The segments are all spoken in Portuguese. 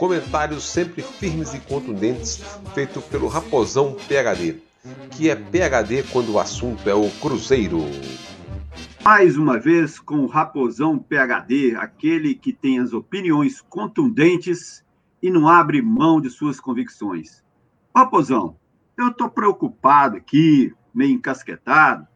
Comentários sempre firmes e contundentes, feito pelo Raposão PHD, que é PHD quando o assunto é o Cruzeiro. Mais uma vez com o Raposão PHD, aquele que tem as opiniões contundentes e não abre mão de suas convicções. Raposão, eu estou preocupado aqui, meio encasquetado,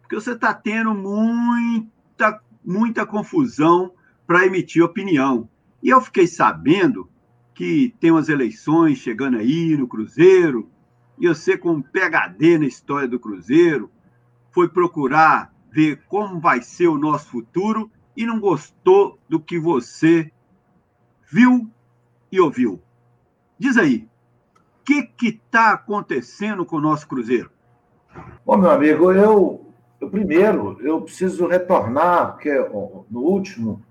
porque você está tendo muita, muita confusão para emitir opinião. E eu fiquei sabendo que tem umas eleições chegando aí no Cruzeiro, e você, com um PHD na história do Cruzeiro, foi procurar ver como vai ser o nosso futuro e não gostou do que você viu e ouviu. Diz aí, o que está acontecendo com o nosso Cruzeiro? Bom, meu amigo, eu, eu primeiro eu preciso retornar, porque no último,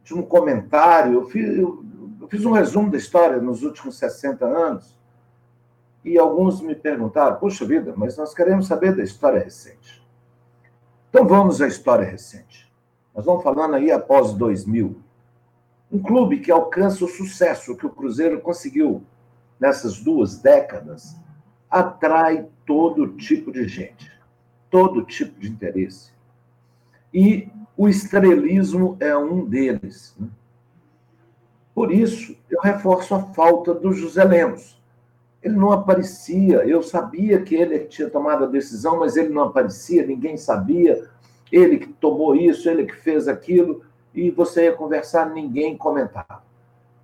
último comentário eu, fiz, eu eu fiz um resumo da história nos últimos 60 anos e alguns me perguntaram: puxa vida, mas nós queremos saber da história recente. Então vamos à história recente. Nós vamos falando aí após 2000. Um clube que alcança o sucesso que o Cruzeiro conseguiu nessas duas décadas atrai todo tipo de gente, todo tipo de interesse. E o estrelismo é um deles. Né? Por isso, eu reforço a falta do José Lemos. Ele não aparecia, eu sabia que ele tinha tomado a decisão, mas ele não aparecia, ninguém sabia. Ele que tomou isso, ele que fez aquilo, e você ia conversar, ninguém comentava.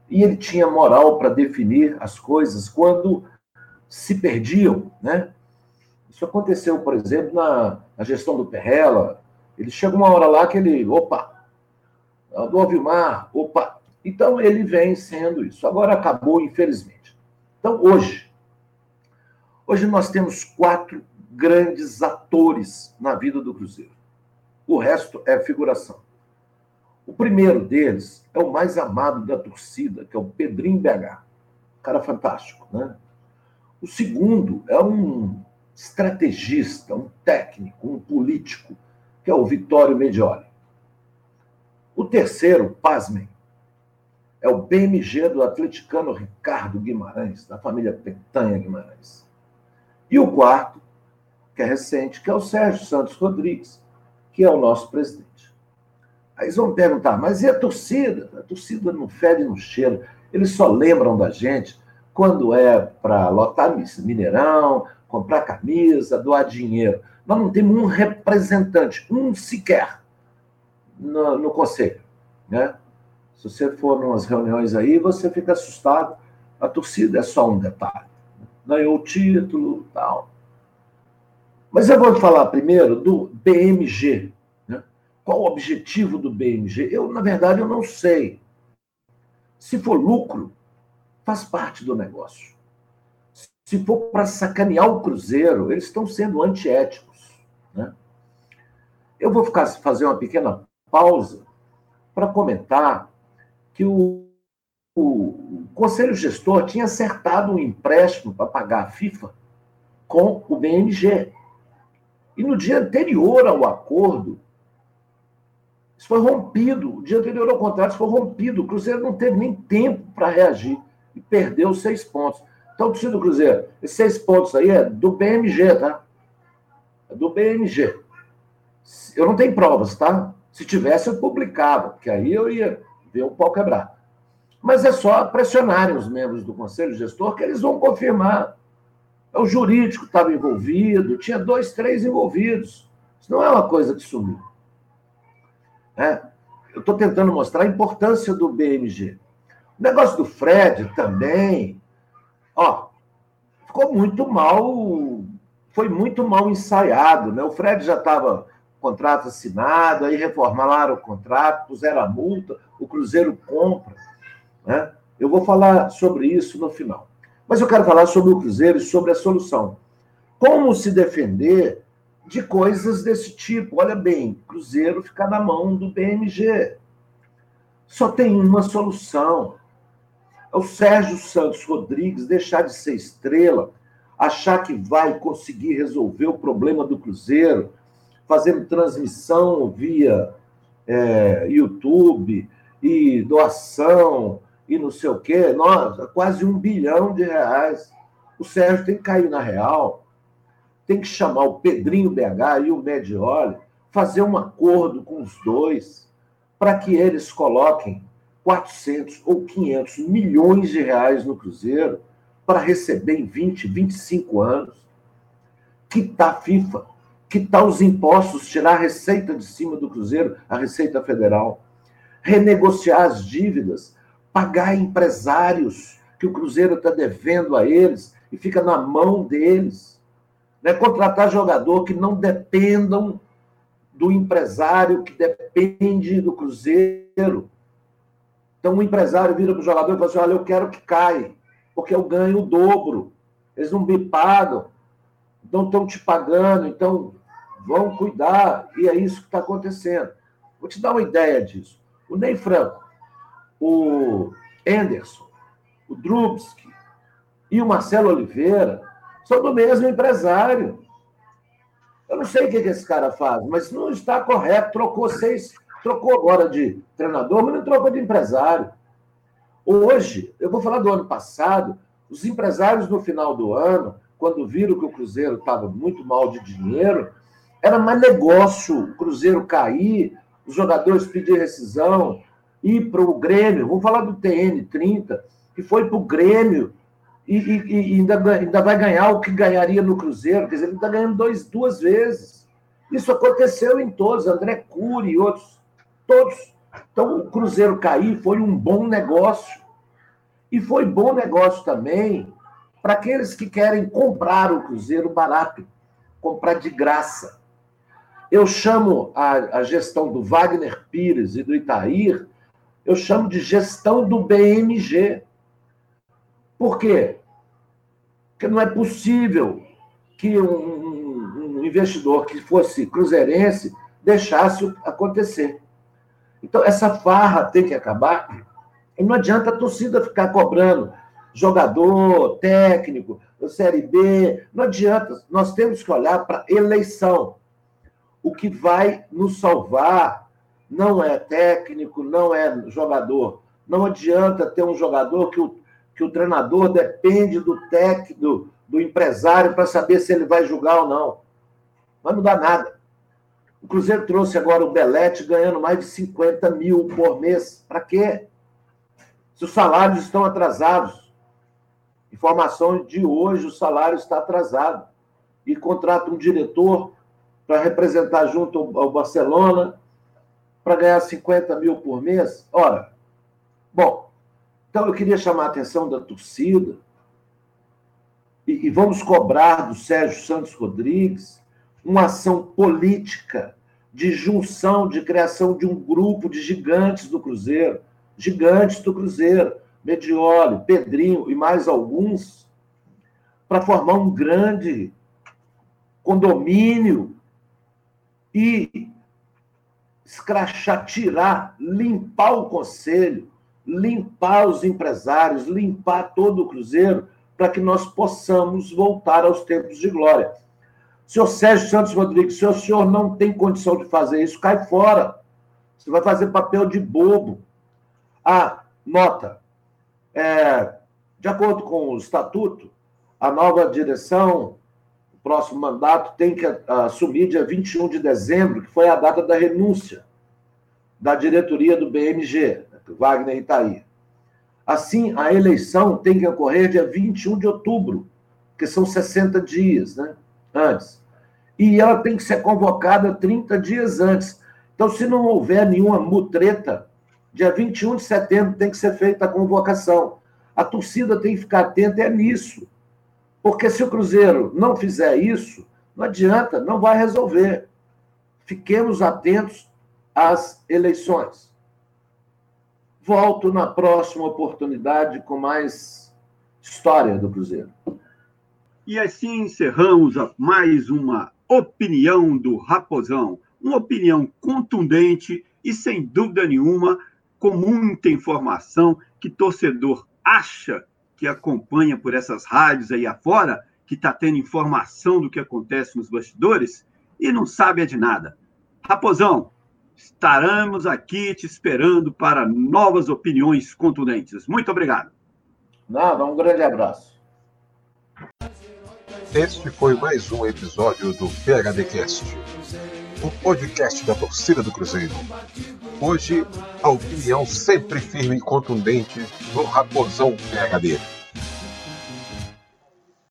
E ele tinha moral para definir as coisas quando se perdiam, né? Isso aconteceu, por exemplo, na, na gestão do Perrella. Ele chega uma hora lá que ele, opa, do Alvimar, opa, então, ele vem sendo isso. Agora acabou, infelizmente. Então, hoje, hoje nós temos quatro grandes atores na vida do Cruzeiro. O resto é figuração. O primeiro deles é o mais amado da torcida, que é o Pedrinho BH. Cara fantástico, né? O segundo é um estrategista, um técnico, um político, que é o Vitório Medioli. O terceiro, pasmem, é o BMG do atleticano Ricardo Guimarães, da família Petanha Guimarães. E o quarto, que é recente, que é o Sérgio Santos Rodrigues, que é o nosso presidente. Aí vão perguntar, mas e a torcida? A torcida não fede, não cheira. Eles só lembram da gente quando é para lotar Mineirão, comprar camisa, doar dinheiro. Nós não temos um representante, um sequer, no, no conselho. Né? Se você for umas reuniões aí, você fica assustado. A torcida é só um detalhe. Ganhou o título tal. Mas eu vou falar primeiro do BMG. Né? Qual o objetivo do BMG? Eu, na verdade, eu não sei. Se for lucro, faz parte do negócio. Se for para sacanear o Cruzeiro, eles estão sendo antiéticos. Né? Eu vou ficar, fazer uma pequena pausa para comentar que o, o, Conselho Gestor tinha acertado um empréstimo para pagar a FIFA com o BMG. E no dia anterior ao acordo, isso foi rompido. O dia anterior ao contrato, isso foi rompido. O Cruzeiro não teve nem tempo para reagir e perdeu seis pontos. Então, torcida do Cruzeiro, esses seis pontos aí é do BMG, tá? É do BMG. Eu não tenho provas, tá? Se tivesse, eu publicava, porque aí eu ia ver o pau quebrar. Mas é só pressionarem os membros do Conselho Gestor que eles vão confirmar. O jurídico estava envolvido, tinha dois, três envolvidos. Isso não é uma coisa que sumiu. É. Eu estou tentando mostrar a importância do BMG. O negócio do Fred também, ó, ficou muito mal, foi muito mal ensaiado, né? O Fred já estava contrato assinado, aí reformaram o contrato, puseram a multa, o Cruzeiro compra. Né? Eu vou falar sobre isso no final. Mas eu quero falar sobre o Cruzeiro e sobre a solução. Como se defender de coisas desse tipo? Olha bem, Cruzeiro fica na mão do BMG. Só tem uma solução. É o Sérgio Santos Rodrigues deixar de ser estrela, achar que vai conseguir resolver o problema do Cruzeiro, fazendo transmissão via é, YouTube e doação e não sei o quê. Nossa, quase um bilhão de reais. O Sérgio tem que cair na real, tem que chamar o Pedrinho BH e o Medioli, fazer um acordo com os dois para que eles coloquem 400 ou 500 milhões de reais no Cruzeiro para receber em 20, 25 anos. Quitar a FIFA, quitar os impostos, tirar a receita de cima do Cruzeiro, a Receita Federal, renegociar as dívidas, pagar empresários que o Cruzeiro está devendo a eles e fica na mão deles. Né? Contratar jogador que não dependam do empresário que depende do Cruzeiro. Então, o empresário vira para o jogador e fala assim: olha, eu quero que caia, porque eu ganho o dobro. Eles não me pagam, não estão te pagando, então vão cuidar. E é isso que está acontecendo. Vou te dar uma ideia disso. O Ney Franco, o Anderson, o Drubsky e o Marcelo Oliveira são do mesmo empresário. Eu não sei o que, esse cara faz, mas não está correto. Trocou seis, trocou agora de treinador, mas não trocou de empresário. Hoje, eu vou falar do ano passado, os empresários no final do ano, quando viram que o Cruzeiro estava muito mal de dinheiro, era mais negócio o Cruzeiro cair, os jogadores pedir rescisão, ir para o Grêmio. Vamos falar do TN 30, que foi para o Grêmio e, e, e ainda, ainda, vai ganhar o que ganharia no Cruzeiro, quer dizer, ele está ganhando dois, duas vezes. Isso aconteceu em todos, André Cury e outros, todos. Então, o Cruzeiro cair foi um bom negócio. E foi bom negócio também para aqueles que querem comprar o Cruzeiro barato, comprar de graça. Eu chamo a, a gestão do Wagner Pires e do Itair, eu chamo de gestão do BMG. Por quê? Porque não é possível que um, um investidor que fosse cruzeirense deixasse acontecer. Então, essa farra tem que acabar. E não adianta a torcida ficar cobrando jogador, técnico, Série B. Não adianta. Nós temos que olhar para eleição. O que vai nos salvar não é técnico, não é jogador. Não adianta ter um jogador que o que o treinador depende do técnico, do, do empresário para saber se ele vai julgar ou não. Vai mudar nada. O Cruzeiro trouxe agora o Belete ganhando mais de 50 mil por mês. Para quê? Se os salários estão atrasados. Informação de hoje, o salário está atrasado. E contrata um diretor para representar junto ao Barcelona para ganhar 50 mil por mês. Ora, bom, então, eu queria chamar a atenção da torcida e, e vamos cobrar do Sérgio Santos Rodrigues uma ação política de junção, de criação de um grupo de gigantes do Cruzeiro, gigantes do Cruzeiro, Medioli, Pedrinho e mais alguns, para formar um grande condomínio e escrachar, tirar, limpar o conselho, limpar os empresários, limpar todo o Cruzeiro, para que nós possamos voltar aos tempos de glória. Senhor Sérgio Santos Rodrigues, se o senhor não tem condição de fazer isso, cai fora. Você vai fazer papel de bobo. Ah, nota. É, de acordo com o estatuto, a nova direção, próximo mandato, tem que assumir dia 21 de dezembro, que foi a data da renúncia da diretoria do BMG. Wagner Itaí. Assim, a eleição tem que ocorrer dia 21 de outubro, que são 60 dias né, antes. E ela tem que ser convocada 30 dias antes. Então, se não houver nenhuma mutreta, dia 21 de setembro tem que ser feita a convocação. A torcida tem que ficar atenta é nisso. Porque se o Cruzeiro não fizer isso, não adianta, não vai resolver. Fiquemos atentos às eleições. Volto na próxima oportunidade com mais história do Cruzeiro. E assim encerramos mais uma opinião do Raposão. Uma opinião contundente e, sem dúvida nenhuma, com muita informação que torcedor acha que acompanha por essas rádios aí afora, que está tendo informação do que acontece nos bastidores e não sabe de nada. Raposão, estaremos aqui te esperando para novas opiniões contundentes. Muito obrigado. Nada, um grande abraço. Este foi mais um episódio do PHDcast, o podcast da torcida do Cruzeiro. Hoje, a opinião sempre firme e contundente do Raposão PHD.